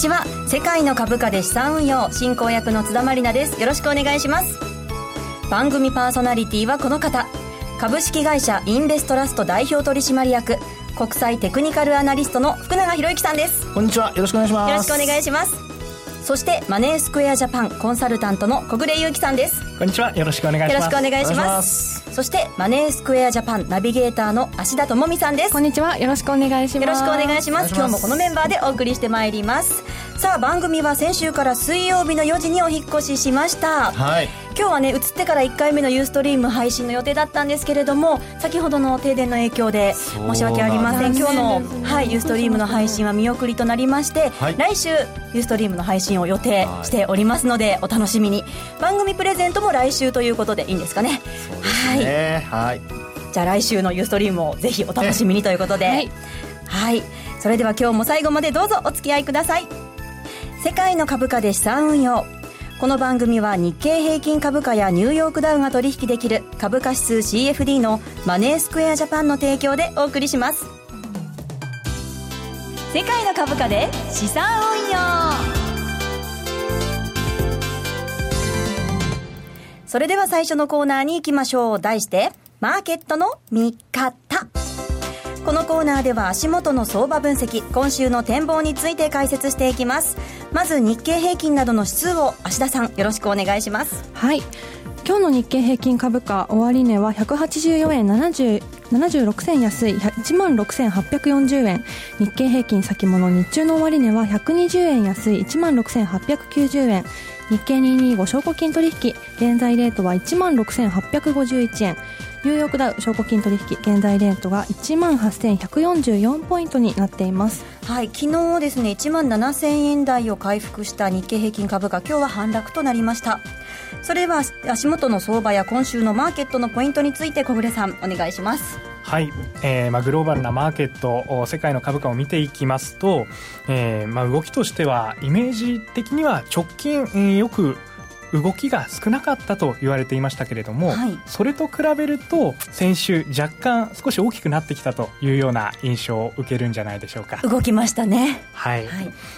ちは。世界の株価で資産運用進行役の津田まりなです。よろしくお願いします。番組パーソナリティはこの方。株式会社インベストラスト代表取締役国際テクニカルアナリストの福永博之さんです。こんにちは。よろしくお願いします。よろしくお願いします。そしてマネースクエアジャパンコンサルタントの小暮祐樹さんですこんにちは。よろしくお願いします。よろしくお願いします。そしてマネースクエアジャパンナビゲーターの芦田智美さんです。こんにちは。よろしくお願いします。よろしくお願いします。今日もこのメンバーでお送りしてまいります。さあ番組は先週から水曜日の4時にお引越ししました。はい。今日はね移ってから1回目のユーストリーム配信の予定だったんですけれども先ほどの停電の影響で申し訳ありません。今日の、はい、ユーストリームの配信は見送りとなりまして、はい。来週ユーストリームの配信を予定しておりますのでお楽しみに。番組プレゼントも来週ということでいいんですかね？はいね。はい。じゃあ来週のユーストリームをぜひお楽しみにということで、はい。はい、それでは今日も最後までどうぞお付き合いください。世界の株価で資産運用。この番組は日経平均株価やニューヨークダウが取引できる株価指数 CFD のマネースクエアジャパンの提供でお送りします。世界の株価で資産運用それでは最初のコーナーに行きましょう。題してマーケットの見方。このコーナーでは足元の相場分析今週の展望について解説していきます。まず日経平均などの指数を芦田さんよろしくお願いします。はい。今日の日経平均株価終値は184円70 76銭安い1万6840円。日経平均先物日中の終値は120円安い1万6890円。日経225証拠金取引現在レートは1万6851円。ニューヨークダウ証拠金取引現在レートが1万8144ポイントになっています。はい昨日ですね1万7000円台を回復した日経平均株価今日は反落となりました。それは足元の相場や今週のマーケットのポイントについて小暮さんお願いします。はい、えーまあ、グローバルなマーケットお世界の株価を見ていきますと、えーまあ、動きとしてはイメージ的には直近、えーよく動きが少なかったと言われていましたけれども、はい。それと比べると先週若干少し大きくなってきたというような印象を受けるんじゃないでしょうか。動きましたね。はい、は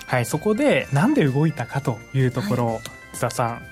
はい。いそこでなんで動いたかというところを、津田さん。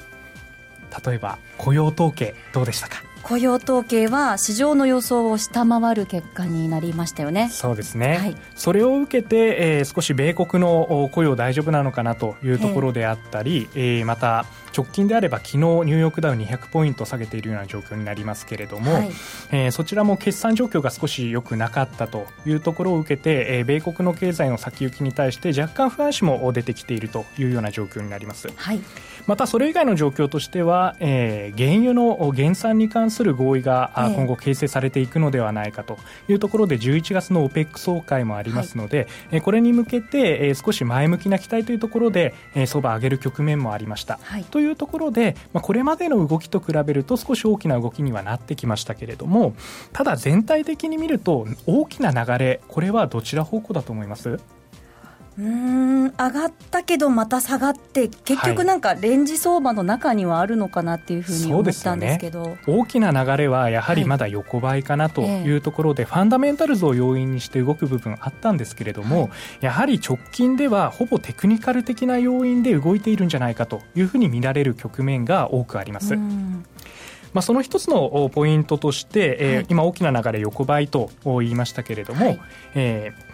例えば雇用統計どうでしたか？雇用統計は市場の予想を下回る結果になりましたよね。そうですね、はい。それを受けて、えー少し米国のお雇用大丈夫なのかなというところであったり、えーまた直近であれば昨日ニューヨークダウ200ポイント下げているような状況になりますけれども、はい。えーそちらも決算状況が少し良くなかったというところを受けて、えー米国の経済の先行きに対して若干不安視も出てきているというような状況になります。はいまたそれ以外の状況としては、えー原油の減産に関する合意が、今後形成されていくのではないかというところで11月の OPEC 総会もありますので、えーこれに向けて、えー少し前向きな期待というところで、えー相場上げる局面もありました。はい。というところで、まあ、これまでの動きと比べると少し大きな動きにはなってきましたけれどもただ全体的に見ると大きな流れこれはどちら方向だと思います？うーん上がったけどまた下がって結局なんかレンジ相場の中にはあるのかなっていうふうに思ったんですけど、大きな流れはやはりはいまだ横ばいかなというところで、ファンダメンタルズを要因にして動く部分あったんですけれども、はい。やはり直近ではほぼテクニカル的な要因で動いているんじゃないかというふうに見られる局面が多くあります。うん。まあ、その一つのおポイントとして、え今大きな流れ横ばいとお言いましたけれども、はい。えー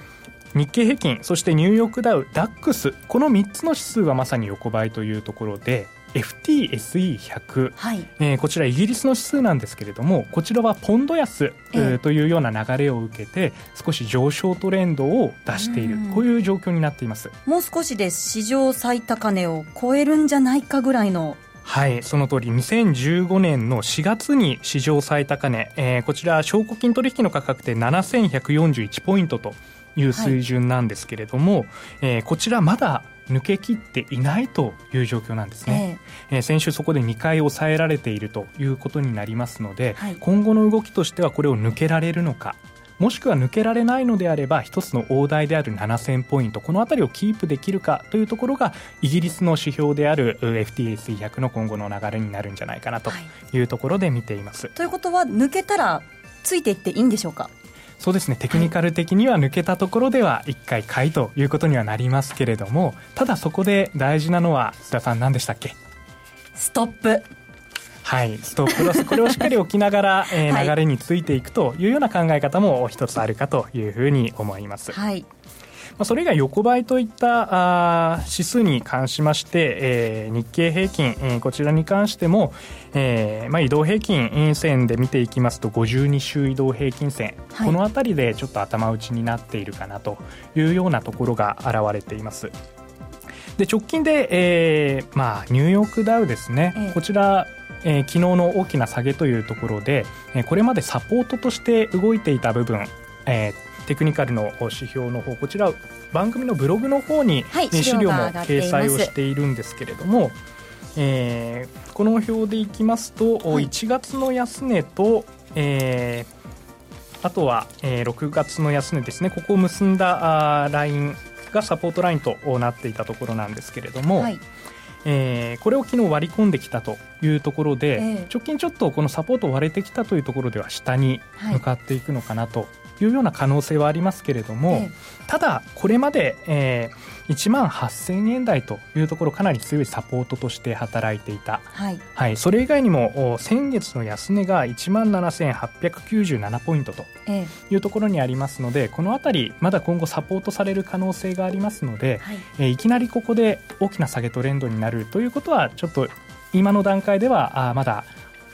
日経平均そしてニューヨークダウダックスこの3つの指数はまさに横ばいというところで FTSE100 はい。えーこちらイギリスの指数なんですけれどもこちらはポンド安、えーええというような流れを受けて少し上昇トレンドを出しているうん。こういう状況になっています。もう少しで史上最高値を超えるんじゃないかぐらいの。はいその通り。2015年の4月に史上最高値、えーこちら証拠金取引の価格で7141ポイントという水準なんですけれども、えーこちらまだ抜けきっていないという状況なんですね、えー先週そこで2回抑えられているということになりますので、はい。今後の動きとしてはこれを抜けられるのかもしくは抜けられないのであれば一つの大台である7000ポイントこの辺りをキープできるかというところがイギリスの指標であるう FTSE100 の今後の流れになるんじゃないかなというところで見ています、ということは抜けたらついていっていいんでしょうか？そうですね。テクニカル的には抜けたところでは1回買いということにはなりますけれどもただそこで大事なのは須田さん何でしたっけ？ストップ。はいストップ。ロスこれをしっかり置きながら、えー はい。流れについていくというような考え方も一つあるかというふうに思います、はいまあ、それ以外横ばいといったあー指数に関しまして、えー日経平均、えーこちらに関しても、えーまあ、移動平均線で見ていきますと52週移動平均線、はい。この辺りでちょっと頭打ちになっているかなというようなところが現れています。で直近で、えーまあ、ニューヨークダウですね、ええ。こちら、えー昨日の大きな下げというところで、えーこれまでサポートとして動いていた部分、えーテクニカルの指標の方こちら番組のブログの方に、はいえー資料も掲載をしているんですけれども、えーこの表でいきますと、はい。1月の安値と、えーあとは、えー6月の安値ですね。ここを結んだラインがサポートラインとなっていたところなんですけれども、はいえーこれを昨日割り込んできたというところで、ええ。直近ちょっとこのサポート割れてきたというところでは下に向かっていくのかなというような可能性はありますけれども、えただこれまで、え1万8000円台というところかなり強いサポートとして働いていた、はい。はい、それ以外にもお先月の安値が1万7897ポイントとええ。いうところにありますのでこの辺りまだ今後サポートされる可能性がありますので、はい。えーいきなりここで大きな下げトレンドになるということはちょっと今の段階ではあーまだ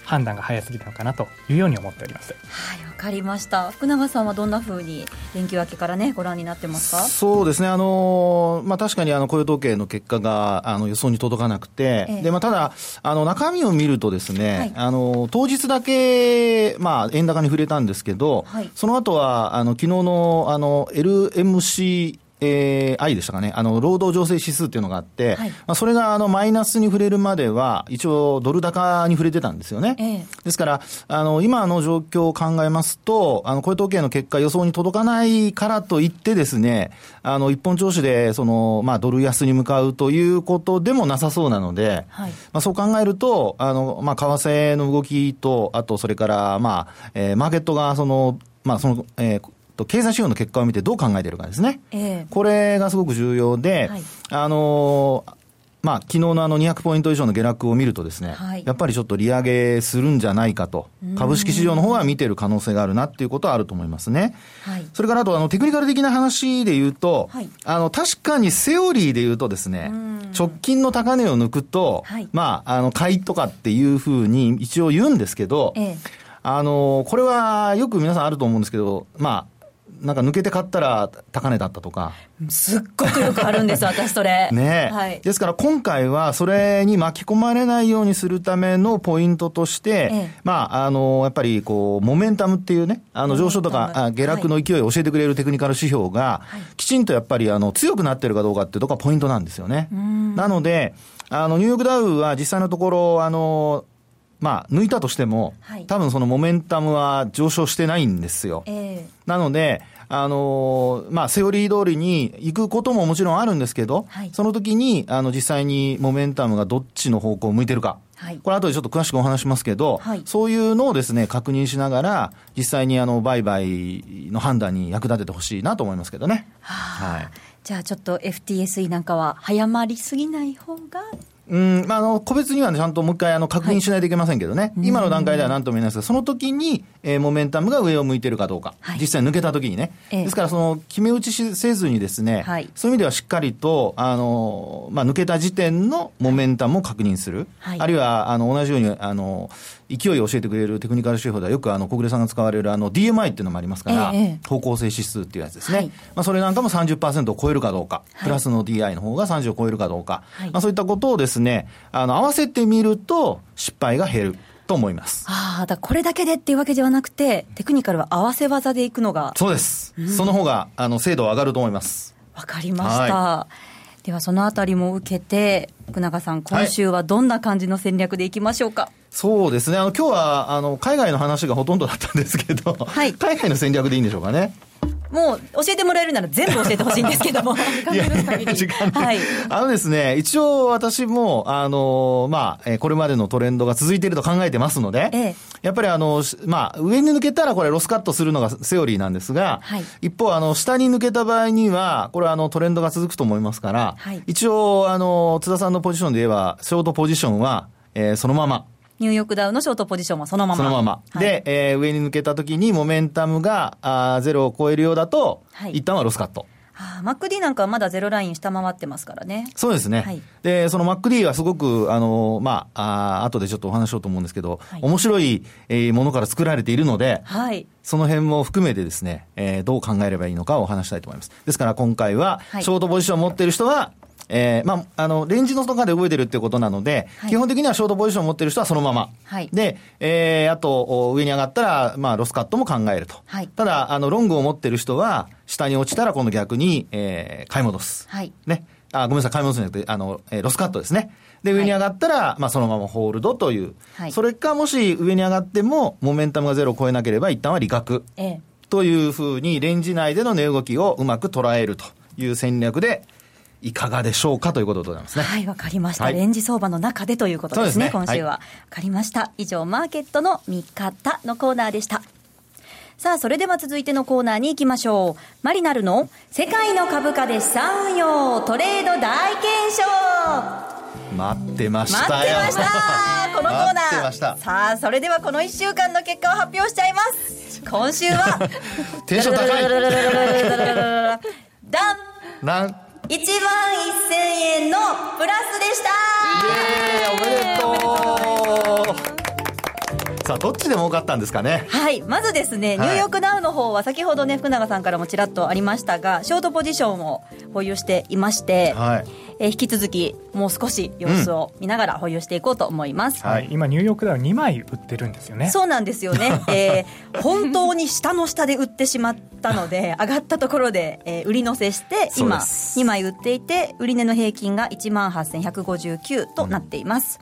判断が早すぎるのかなというように思っております。はいわかりました。福永さんはどんなふうに連休明けからねご覧になってますか？そうですね、あのまあ、確かにあの雇用統計の結果があの予想に届かなくて、ええ。でまあ、ただ、あの中身を見るとですね、はい。あの当日だけ、まあ、円高に触れたんですけど、はい。その後はあの昨日のあの LMC えー、I でしたかね、あの労働情勢指数っていうのがあって、はい。まあ、それがあのマイナスに触れるまでは、一応、ドル高に触れてたんですよね。ええ。ですから、あの、今の状況を考えますと、あの、雇用統計の結果予想に届かないからといってですね、あの、一本調子で、その、まあ、ドル安に向かうということでもなさそうなので、はい。まあ、そう考えると、あの、まあ、為替の動きと、あと、それから、まあ、えーマーケットが、その、まあ、その、えーと経済指標の結果を見てどう考えているかですね。ええ。これがすごく重要で、はい。あのーまあ、昨日のあの200ポイント以上の下落を見るとですね、はい。やっぱりちょっと利上げするんじゃないかと、株式市場の方は見てる可能性があるなっていうことはあると思いますね。はい。それからあと、あの、テクニカル的な話で言うと、はい。あの、確かにセオリーで言うとですね、直近の高値を抜くと、はい。まあ、あの、買いとかっていうふうに一応言うんですけど、ええ。あの、これはよく皆さんあると思うんですけど、まあ、なんか抜けて買ったら高値だったとか、すっごくよくあるんです 私それ。ねえ、はい。ですから今回はそれに巻き込まれないようにするためのポイントとして、ええ。まあ、あの、やっぱりこう、モメンタムっていうね、あの、上昇とかあ下落の勢いを教えてくれるテクニカル指標が、はい。きちんとやっぱりあの、強くなってるかどうかっていうところがポイントなんですよね。なので、あの、ニューヨークダウは実際のところ、あの、まあ、抜いたとしても、はい。多分そのモメンタムは上昇してないんですよ。ええ。なので、あのーまあ、セオリー通りに行くことももちろんあるんですけど、はいその時に、あの、実際にモメンタムがどっちの方向を向いてるか。はいこれ後でちょっと詳しくお話しますけど、はいそういうのをですね、確認しながら、実際にあの、売買の判断に役立ててほしいなと思いますけどね。はあはい。じゃあちょっと FTSE なんかは早まりすぎない方がうん、まあ、あの、個別にはねちゃんともう一回あの、確認しないといけませんけどね。今の段階では何とも言えないですが、その時に、えーモメンタムが上を向いてるかどうか。はい実際抜けた時にね。ええですから、その、決め打ちしせずにですね、はいそういう意味ではしっかりと、あの、まあ、抜けた時点のモメンタムを確認する。はいあるいは、あの、同じように、あの、勢いを教えてくれるテクニカル指標ではよくあの、小暮さんが使われるあの、DMI っていうのもありますから、ええええ。方向性指数っていうやつですね。はい。まあ、それなんかも30%を超えるかどうか、はい。プラスの DI の方が30を超えるかどうか、はい。まあ、そういったことをですね、あの、合わせてみると失敗が減ると思います。ああだこれだけでっていうわけではなくてテクニカルは合わせ技でいくのが。そうです。その方が、あの、精度は上がると思います。わかりました、ではそのあたりも受けて福永さん今週はどんな感じの戦略でいきましょうか、そうですね。あの、今日は、あの、海外の話がほとんどだったんですけど、はい海外の戦略でいいんでしょうかね。もう教えてもらえるなら全部教えてほしいんですけども。時間許す限り。時間ねはい。あのですね、一応私も、あの、まあ、えーこれまでのトレンドが続いていると考えてますので、ええやっぱりあの、しまあ、上に抜けたらこれロスカットするのがセオリーなんですが、はい一方、あの、下に抜けた場合には、これはあの、トレンドが続くと思いますから、はい一応、あの、津田さんのポジションで言えば、ショートポジションは、えーそのまま。ニューヨークダウのショートポジションはそのまま。そのまま。はいで、えー上に抜けた時にモメンタムがあーゼロを超えるようだと、はい一旦はロスカット。マック D なんかはまだゼロライン下回ってますからね。そうですね。はいで、その MacD はすごく、あの、まあ、あー後でちょっとお話しようと思うんですけど、はい面白い、えーものから作られているので、はい。その辺も含めてですね、えーどう考えればいいのかをお話したいと思います。ですから今回は、はいショートポジションを持っている人は、えーまあ、あの、レンジの中で動いてるっていうことなので、はい基本的にはショートポジションを持っている人はそのまま。はいで、えーあと、お上に上がったら、まあ、ロスカットも考えると。はいただ、あの、ロングを持っている人は、下に落ちたら今度逆に、えー買い戻す。はい。ね。あ、ごめんなさい、買い戻すんじゃなくて、あの、えーロスカットですね。で、上に上がったら、まあ、そのままホールドという。はいそれか、もし上に上がっても、モメンタムがゼロを超えなければ、一旦は利確。ええ。というふうに、レンジ内での値動きをうまく捉えるという戦略で、いかがでしょうかということでございますね。はい、わかりました、はいレンジ相場の中でということですね、すね今週は。わ、かりました。以上、マーケットの見方のコーナーでした。さあ、それでは続いてのコーナーに行きましょう。マリナルの世界の株価で資産運用トレード大検証待ってまし待たよ。ってましたこのコーナー待ってましたさあ、それではこの1週間の結果を発表しちゃいます 今週はテンション高い。ダンなん、1万1000円のプラスでしたえー、おめでとう。さあ、どっちで儲かったんですかね？はい。まずですね、ニはいューヨークダウの方は先ほどね、福永さんからもちらっとありましたが、ショートポジションを保有していまして、はい。えー引き続きもう少し様子を見ながら保有していこうと思います。はい今、ニューヨークダウ2枚売ってるんですよね。そうなんですよね、えー本当に下の下で売ってしまったので、上がったところで、えー売り乗せして、今、です2枚売っていて、売値の平均が1万8159となっています。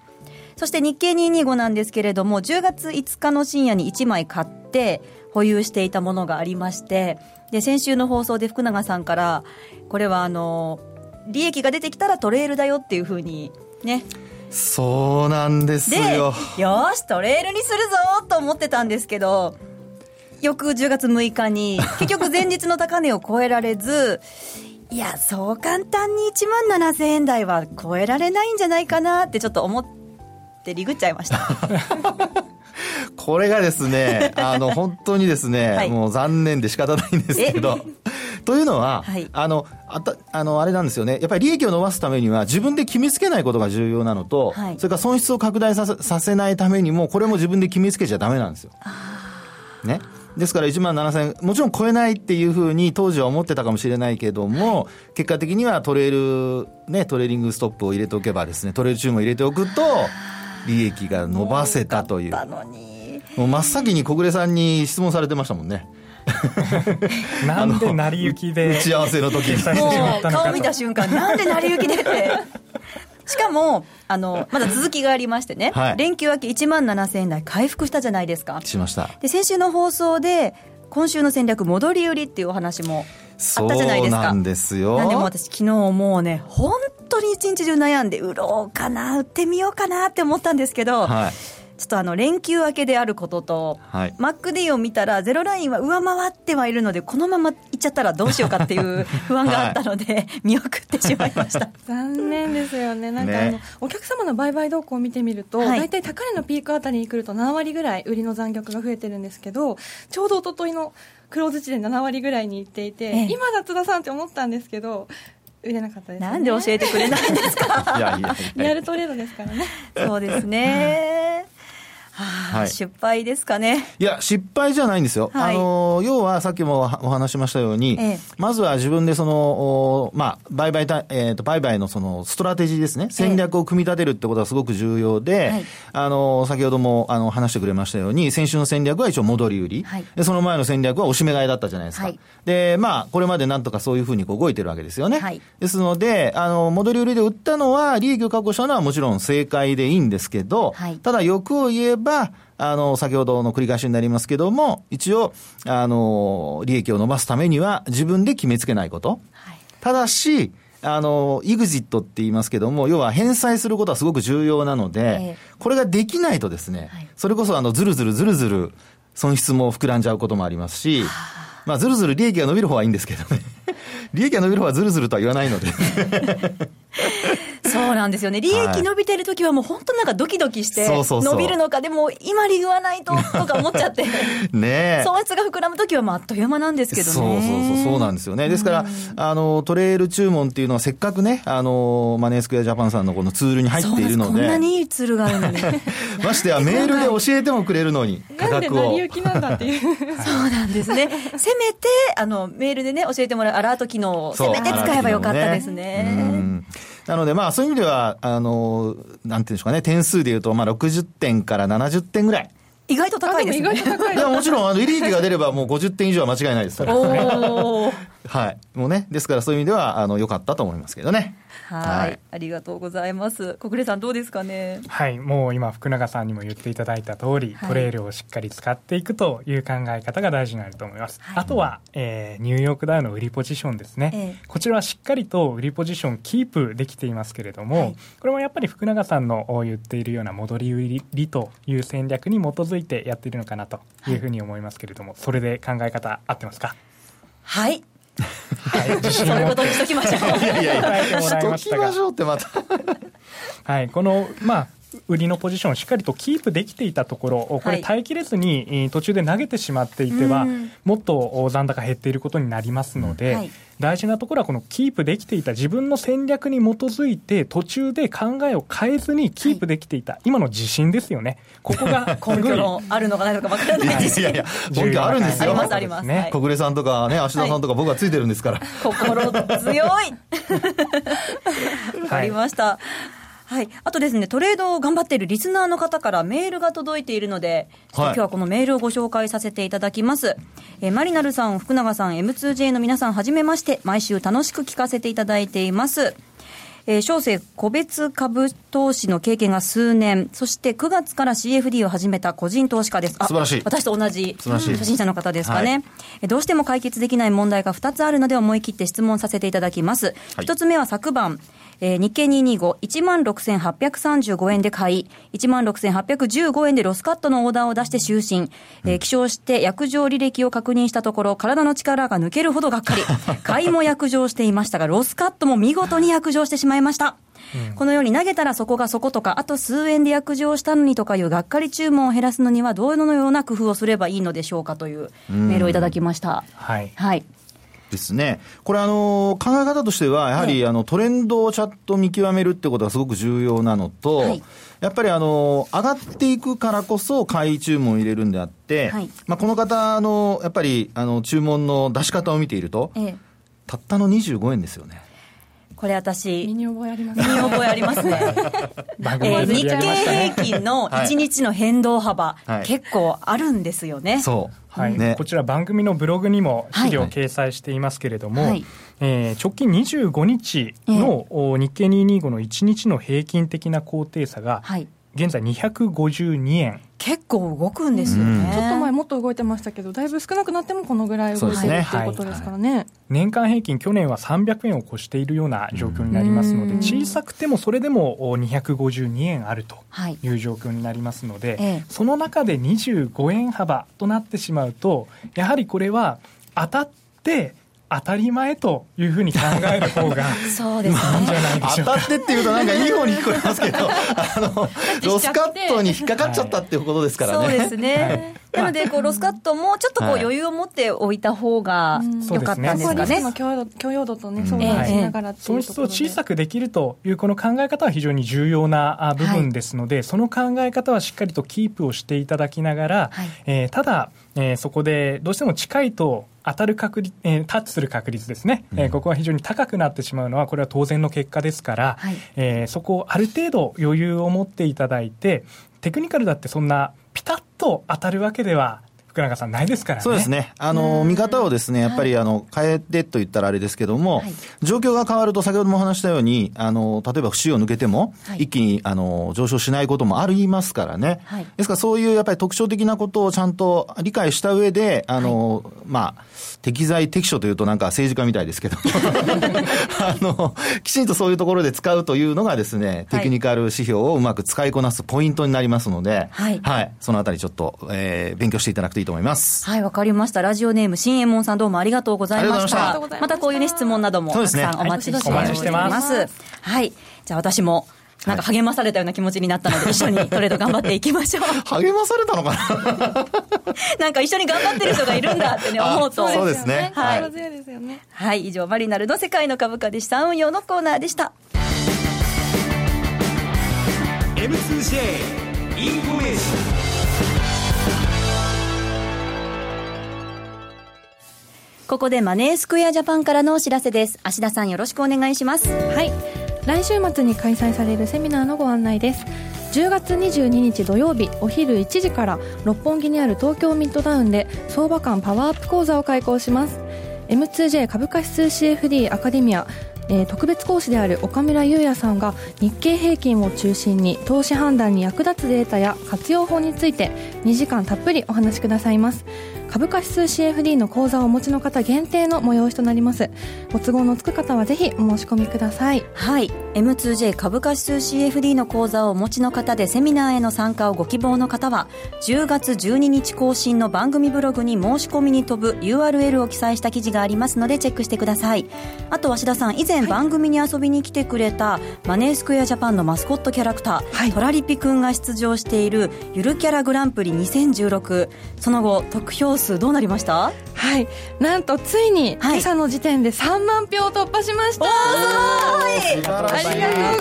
そして日経225なんですけれども、10月5日の深夜に1枚買って、保有していたものがありまして、で、先週の放送で福永さんから、これはあの、利益が出てきたらトレールだよっていうふうに、ね、そうなんですで、よよ。し、トレールにするぞと思ってたんですけど、翌10月6日に、結局前日の高値を超えられず、いや、そう簡単に1万7000円台は超えられないんじゃないかなってちょっと思ってリグっちゃいました。これがですね、あの、本当にですね、はいもう残念で仕方ないんですけど、というのは、はいあの、あた、あの、あれなんですよね。やっぱり利益を伸ばすためには自分で決めつけないことが重要なのと、はいそれから損失を拡大させさせないためにも、これも自分で決めつけちゃダメなんですよ。ね。ですから1万7000円、もちろん超えないっていうふうに当時は思ってたかもしれないけども、結果的にはトレール、ね、トレーリングストップを入れておけばですね、トレール注文を入れておくと、利益が伸ばせたという。もう真っ先に小暮さんに質問されてましたもんね。なんで成り行きで打ち合わせの時に。顔見た瞬間、なんで成り行きでって。しかも、あの、まだ続きがありましてね、はい連休明け1万7000円台回復したじゃないですか。しました。で先週の放送で今週の戦略戻り売りっていうお話もあったじゃないですかそうなんですよ。なんでも私昨日もうね本当に一日中悩んで売ろうかな売ってみようかなって思ったんですけど、はい。ちょっとあの連休明けであることと、はい。マック D を見たらゼロラインは上回ってはいるのでこのままいっちゃったらどうしようかっていう 不安があったので、見送ってしまいました。残念ですよね、なんかね。あの、お客様の売買動向を見てみると、はい。大体高値のピークあたりに来ると7割ぐらい売りの残虐が増えてるんですけど、ちょうど一昨日のクローズ地点7割ぐらいに行っていて、ええ。今だ津田さんって思ったんですけど、売れなかったです、ね、なんで教えてくれないんですか？リやアルトレードですからね。そうですねはい失敗ですかねいや、失敗じゃないんですよ。はいあの、要はさっきもお話しましたように、ええまずは自分でその、おまあ、売買た、えっ、と、売買のその、ストラテジーですね。戦略を組み立てるってことがすごく重要で、はいあの、先ほども、あの、話してくれましたように、先週の戦略は一応戻り売り。はいで、その前の戦略はおしめ買いだったじゃないですか。はいで、まあ、これまでなんとかそういうふうにこう動いてるわけですよね。はいですので、あの、戻り売りで売ったのは、利益を確保したのはもちろん正解でいいんですけど、はいただ欲を言えば、ば、あの、先ほどの繰り返しになりますけども、一応、あの、利益を伸ばすためには自分で決めつけないこと。はい、ただし、あの、イグジットって言いますけども、要は返済することはすごく重要なので、えー、これができないとですね、はい、それこそあの、ずるずるずるずる損失も膨らんじゃうこともありますし、まあ、ずるずる利益が伸びる方はいいんですけどね。利益が伸びる方はずるずるとは言わないので そうなんですよね。利益伸びてる時はもう本当なんかドキドキして、伸びるのか、でも今利言わないと とか思っちゃって。ね損失が膨らむ時はあっという間なんですけどね。そうそうそう、そうなんですよね。ですから、あの、トレール注文っていうのはせっかくね、あの、マネースクエアジャパンさんのこのツールに入っているので。こんなにいいツールがあるのに。ましてやメールで教えてもくれるのに、価格を。なんでなんだっていう。そうなんですね。せめて、あの、メールでね、教えてもらうアラート機能をせめて使えばよかったですね。なので、まあ、そういう意味では、あの、なんていうんでしょうかね、点数でいうと、まあ、60点から70点ぐらい。意外と高いですね。いや、もちろん、あの、利益が出ればもう50点以上は間違いないですから。はい。もうね、ですからそういう意味では、あの、良かったと思いますけどね。はい、ありがとうございます。小暮さんどうですかね？はい、もう今福永さんにも言っていただいた通り、はい、トレイルをしっかり使っていくという考え方が大事になると思います。はい、あとは、えー、ニューヨークダウの売りポジションですね、えー、こちらはしっかりと売りポジションキープできていますけれども、はい、これもやっぱり福永さんの言っているような戻り売りという戦略に基づいてやっているのかなというふうに思いますけれども、それで考え方合ってますか？はいはい、そういうことにしときましょう。いやいやいや、しときましょうってまた。はい、この、まあ、売りのポジションをしっかりとキープできていたところ、これ、耐えきれずに途中で投げてしまっていては、もっと残高減っていることになりますので、大事なところは、このキープできていた自分の戦略に基づいて、途中で考えを変えずにキープできていた、今の自信ですよね、ここが 根拠のあるのかないのか分からないいやいや、根拠あるんですよ、あります、あります。ね、小暮さんとかね、芦田さんとか、僕はついてるんですから。心強い。わかりました。はい、あとですね、トレードを頑張っているリスナーの方からメールが届いているので、はい、今日はこのメールをご紹介させていただきます。えー、マリナルさん、福永さん、M2J の皆さん、はじめまして、毎週楽しく聞かせていただいています。えー、小生個別株投資の経験が数年、そして9月から CFD を始めた個人投資家です。素晴らしい。私と同じ初心者の方ですかね、はい、どうしても解決できない問題が2つあるので思い切って質問させていただきます。はい、1つ目は昨晩、えー、日経225、16,835円で買い、16,815円でロスカットのオーダーを出して就寝、えー、起床して薬場履歴を確認したところ、体の力が抜けるほどがっかり、買いも薬場していましたが、ロスカットも見事に薬場してしまいました。うん、このように投げたらそこがそことか、あと数円で約定したのにとかいうがっかり注文を減らすのには、どのような工夫をすればいいのでしょうかというメールをいただきました。はい、はいですね。これあの、考え方としては、やはり、あの、トレンドをちゃんと見極めるってことがすごく重要なのと、はい、やっぱりあの、上がっていくからこそ買い注文を入れるんであって、はい、まあこの方の、やっぱり、あの、注文の出し方を見ていると、ええ、たったの25円ですよね。これ私、身に覚えあります身に覚えありますね。えー、日経平均の1日の変動幅、はい、結構あるんですよね。そう。はい、ね、こちら番組のブログにも資料を掲載していますけれども、はい、えー、直近25日の日経225の1日の平均的な高低差が、現在252円。結構動くんですよね、ちょっと前もっと動いてましたけどだいぶ少なくなってもこのぐらい動いてるっていうことですからね、ねはい、年間平均去年は300円を超しているような状況になりますので、小さくてもそれでも252円あるとい。う状況になりますので、はい、その中で25円幅となってしまうとやはりこれは当たって当たり前というふうに考える方が そうです、ね、いいんじゃないでしょうか。当たってっていうとなんかいい方に聞こえますけど、あの、ロスカットに引っかかっちゃったっていうことですからね。そうですね。なので、こう、ロスカットもちょっとこう余裕を持っておいた方が良かったんですかね。ね。許容度とね、相談しながら損失を小さくできるというこの考え方は非常に重要な部分ですので、はい、その考え方はしっかりとキープをしていただきながら、はい、えー、ただ、えー、そこでどうしても近いと当たる確率、えー、タッチする確率ですね、うん、えー、ここは非常に高くなってしまうのは、これは当然の結果ですから、はい、えー、そこをある程度余裕を持っていただいて、テクニカルだってそんなピタッと当たるわけでは福永さん、ないですからね。そうですね。あの、見方をですね、やっぱり、あの、変えてと言ったらあれですけども、状況が変わると、先ほども話したように、あの、例えば節を抜けても、一気に、あの、上昇しないこともありますからね。ですから、そういうやっぱり特徴的なことをちゃんと理解した上で、あの、まあ、適材適所というとなんか政治家みたいですけど あの、きちんとそういうところで使うというのがですね、テクニカル指標をうまく使いこなすポイントになりますので、はい。はい、そのあたりちょっと、えー、勉強していただくといいと思います。はい、わかりました。ラジオネーム、新右衛門さんどうもありがとうございました。またこういうね、質問などもたくさんお待ちしております。はい。じゃあ私も、なんか励まされたような気持ちになったので、一緒にトレード頑張っていきましょう。励まされたのかな？なんか一緒に頑張ってる人がいるんだってね、思うと。そうですね。はい。はい、以上、マリナルの世界の株価で資産運用のコーナーでした。M2J インフォメーションここでマネースクエアジャパンからのお知らせです。芦田さんよろしくお願いします。はい。来週末に開催されるセミナーのご案内です10月22日土曜日お昼1時から六本木にある東京ミッドタウンで相場観パワーアップ講座を開講します M2J 株価指数 CFD アカデミアえー、特別講師である岡村優也さんが日経平均を中心に投資判断に役立つデータや活用法について2時間たっぷりお話しくださいます株価指数 CFD の講座をお持ちの方限定の催しとなります。ご都合のつく方はぜひお申し込みください。はい。M2J 株価指数 CFD の講座をお持ちの方でセミナーへの参加をご希望の方は10月12日更新の番組ブログに申し込みに飛ぶ URL を記載した記事がありますのでチェックしてください。あと鷲田さん以前番組に遊びに来てくれた、マネースクエアジャパンのマスコットキャラクター、はい、トラリピくんが出場しているゆるキャラグランプリ2016その後得票数どうなりました？はい。なんとついに今朝の時点で3万票突破しました、はい、ありがとうございます。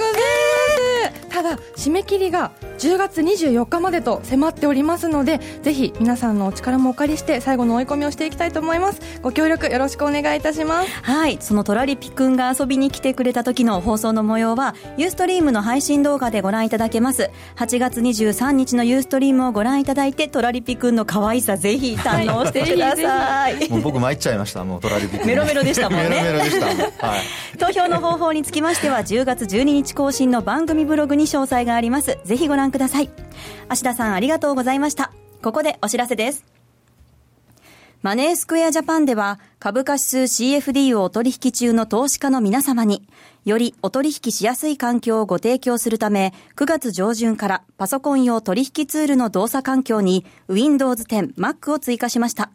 ただ締め切りが10月24日までと迫っておりますのでぜひ皆さんのお力もお借りして最後の追い込みをしていきたいと思います。ご協力よろしくお願いいたします。はいそのトラリピくんが遊びに来てくれた時の放送の模様はユーストリームの配信動画でご覧いただけます。8月23日のユーストリームをご覧いただいてトラリピくんの可愛さぜひ堪能してください。もう僕参っちゃいましたもうトラリピくんメロメロでしたもんね。メロメロでした、はい、投票の方法につきましては10月12日更新の番組ブログに詳細があります。ぜひご覧ください芦田さんありがとうございました。ここでお知らせです。マネースクエアジャパンでは株価指数 CFD をお取引中の投資家の皆様によりお取引しやすい環境をご提供するため9月上旬からパソコン用取引ツールの動作環境に Windows 10 Mac を追加しました。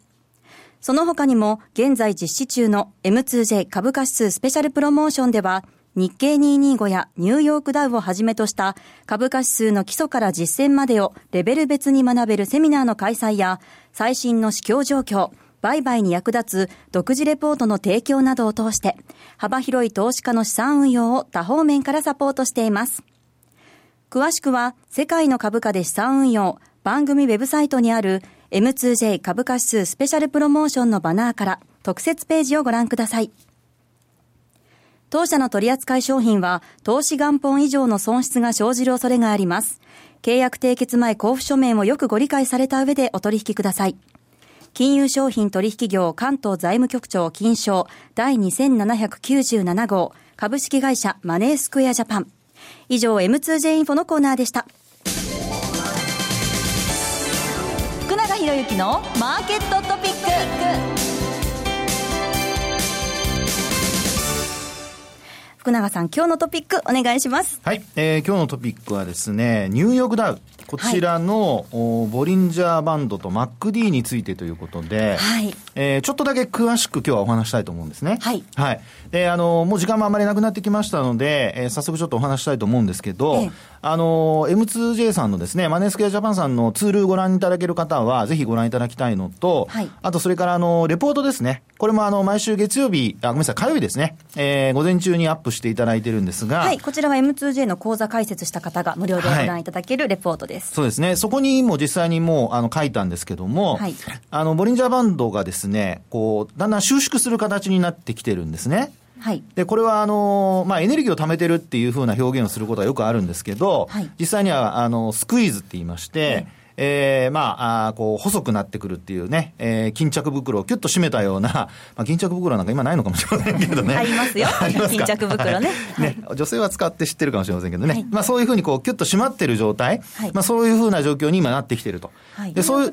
その他にも現在実施中の M2J 株価指数スペシャルプロモーションでは日経225やニューヨークダウをはじめとした株価指数の基礎から実践までをレベル別に学べるセミナーの開催や最新の市況状況、売買に役立つ独自レポートの提供などを通して幅広い投資家の資産運用を多方面からサポートしています。詳しくは世界の株価で資産運用番組ウェブサイトにある M2J 株価指数スペシャルプロモーションのバナーから特設ページをご覧ください。当社の取扱い商品は投資元本以上の損失が生じる恐れがあります。契約締結前交付書面をよくご理解された上でお取引ください。金融商品取引業関東財務局長金賞第2797号株式会社マネースクエアジャパン。以上 M2J インフォのコーナーでした。福永博之のマーケットトピック。福永さん、今日のトピックお願いします。はい、えー、今日のトピックはですね、ニューヨークダウ。こちらの、はい、ボリンジャーバンドと MacD についてということで、はい、えー、ちょっとだけ詳しく今日はお話したいと思うんですね。はい。はい。で、あの、もう時間もあまりなくなってきましたので、えー、早速ちょっとお話したいと思うんですけど、ええ、あの、M2J さんのですね、マネースクエアジャパンさんのツールご覧いただける方は、ぜひご覧いただきたいのと、はい、あとそれからあの、レポートですね。これもあの、毎週月曜日、あ、ごめんなさい、火曜日ですね。えー、午前中にアップしていただいてるんですが。はい、こちらは M2J の講座解説した方が無料でご覧いただけるレポートです。はい、そうですね。そこにも実際にもう、あの、書いたんですけども、はい、あの、ボリンジャーバンドがですね、こう、だんだん収縮する形になってきてるんですね。はい、でこれはあの、まあ、エネルギーを貯めてるっていうふうな表現をすることはよくあるんですけど、はい、実際にはあのスクイーズって言いまして、えー、まあ、あこう、細くなってくるっていうね、えー、巾着袋をキュッと締めたような、まあ、巾着袋なんか今ないのかもしれませんけどね。ありますよ。巾着袋ね。ね、女性は使って知ってるかもしれませんけどね。まあ、そういうふうにこう、キュッと締まってる状態、まあ、そういうふうな状況に今なってきてると。で、そういう、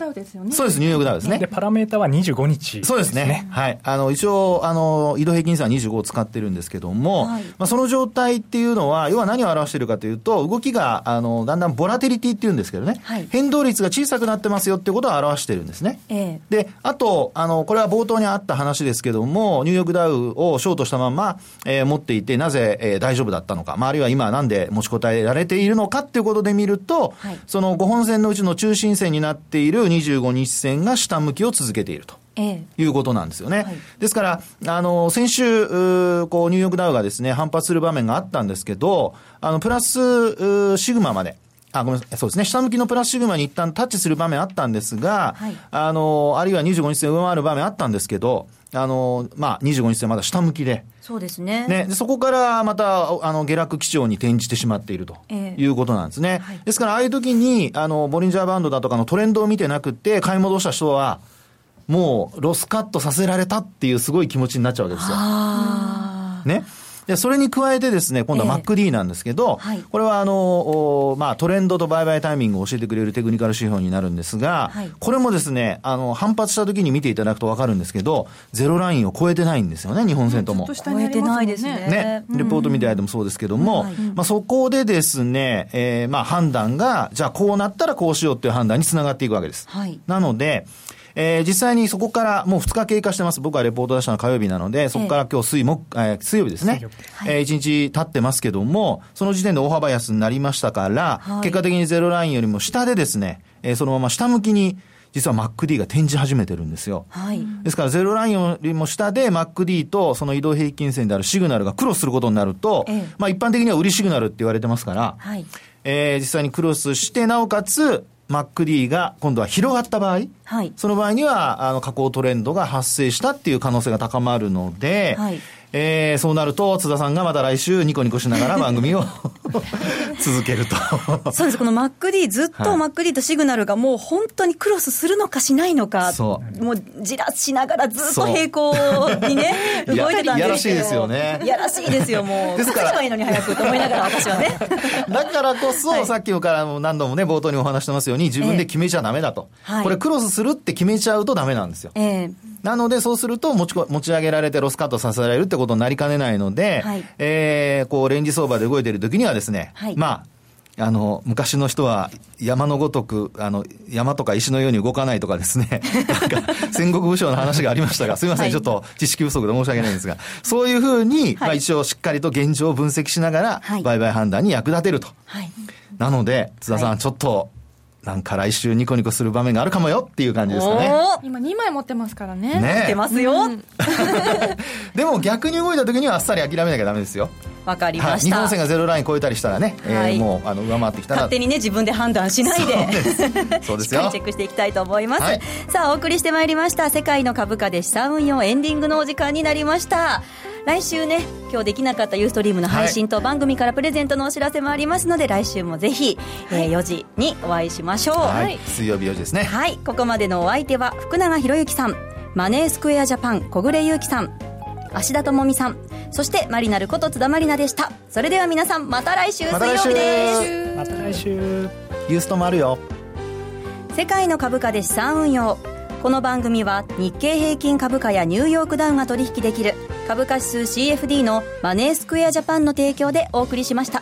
そうです、ニューヨークダウですね。で、パラメータは25日、そうですね。はい。あの、一応、あの、移動平均線は25を使ってるんですけども、まあ、その状態っていうのは、要は何を表しているかというと、動きが、あの、だんだんボラテリティっていうんですけどね、変動率が小さくなってますよってことを表してるんですね。ええ、で、あと、あの、これは冒頭にあった話ですけども、ニューヨークダウをショートしたまま、えー、持っていて、なぜ、えー、大丈夫だったのか、まあ、あるいは今なんで持ちこたえられているのかっていうことで見ると、はい、その5本線のうちの中心線になっている25日線が下向きを続けていると。ええ、いうことなんですよね。はい、ですから、あの、先週、こう、ニューヨークダウがですね、反発する場面があったんですけど、あの、プラス、シグマまで、あ、ごめんなさい。そうですね。下向きのプラスシグマに一旦タッチする場面あったんですが、はい、あの、あるいは25日線上回る場面あったんですけど、あの、まあ、25日線まだ下向きで。そうですね。ね。でそこからまた、あの、下落基調に転じてしまっているということなんですね。えーはい、ですから、ああいう時に、あの、ボリンジャーバンドだとかのトレンドを見てなくて、買い戻した人は、もう、ロスカットさせられたっていうすごい気持ちになっちゃうわけですよ。ね。で、それに加えてですね、今度は MacD なんですけど、えーはい、これはあの、まあ、トレンドと売買タイミングを教えてくれるテクニカル指標になるんですが、はい、これもですね、あの、反発した時に見ていただくとわかるんですけど、ゼロラインを超えてないんですよね、日本戦とも。超えてないですね。ね、レポート見てあいてもそうですけども、まあ、そこでですね、えー、まあ、判断が、じゃあこうなったらこうしようっていう判断につながっていくわけです。はい、なので、えー、実際にそこからもう2日経過してます。僕はレポート出したのは火曜日なので、そこから今日水木、えー、水曜日ですね。えー、1日経ってますけども、その時点で大幅安になりましたから、はい、結果的にゼロラインよりも下でですね、えー、そのまま下向きに、実は MacD が転じ始めてるんですよ。はい。ですから、ゼロラインよりも下で MacD とその移動平均線であるシグナルがクロスすることになると、ええ、まあ一般的には売りシグナルって言われてますから、はい。えー、実際にクロスして、なおかつ、MacD が今度は広がった場合、はい、その場合には、あの、下降トレンドが発生したっていう可能性が高まるので、はいえー、そうなると、津田さんがまた来週ニコニコしながら番組を 続けるとそうです。この MacD、ずっと MacD とシグナルがもう本当にクロスするのかしないのか、そう。もうじらしながらずっと平行にね、動いてたんですけど。いやらしいですよね。いやらしいですよ、もう。ですから。ばいいのに早くと思いながら私はね。だからこそ、はい、さっきからも何度もね、冒頭にお話してますように、自分で決めちゃダメだと。えー、これクロスするって決めちゃうとダメなんですよ。えーなので、そうすると持ち持ち上げられてロスカットさせられるってことになりかねないので、はい、えー、こう、レンジ相場で動いているときにはですね、はい、まあ、あの、昔の人は山のごとく、あの、山とか石のように動かないとかですね、なんか戦国武将の話がありましたが、すみません、はい、ちょっと知識不足で申し訳ないんですが、そういうふうに、はい、まあ一応しっかりと現状を分析しながら、売買判断に役立てると。はい、なので、津田さん、ちょっと、なんか来週ニコニコする場面があるかもよっていう感じですかね。今2枚持ってますからね。ね。持ってますよ。うん、でも逆に動いた時にはあっさり諦めなきゃダメですよ。わかりました、はい、日本線がゼロライン超えたりしたらね、はい、えー、もうあの上回ってきたら。勝手にね自分で判断しないで。そうです。よ。チェックしていきたいと思います、はい、さあお送りしてまいりました。世界の株価で資産運用エンディングのお時間になりました来週ね今日できなかったユーストリームの配信と番組からプレゼントのお知らせもありますので来週もぜひ、えー、4時にお会いしましょう、はい、水曜日4時ですね。はい。ここまでのお相手は福永博之さん。マネースクエアジャパン小暮優樹さん。芦田智美さん。そしてマリナルこと津田まりなでした。それでは皆さんまた来週。水曜日です。また来週。ユーストもあるよ。世界の株価で資産運用この番組は日経平均株価やニューヨークダウンが取引できる株価指数 CFD のマネースクエアジャパンの提供でお送りしました。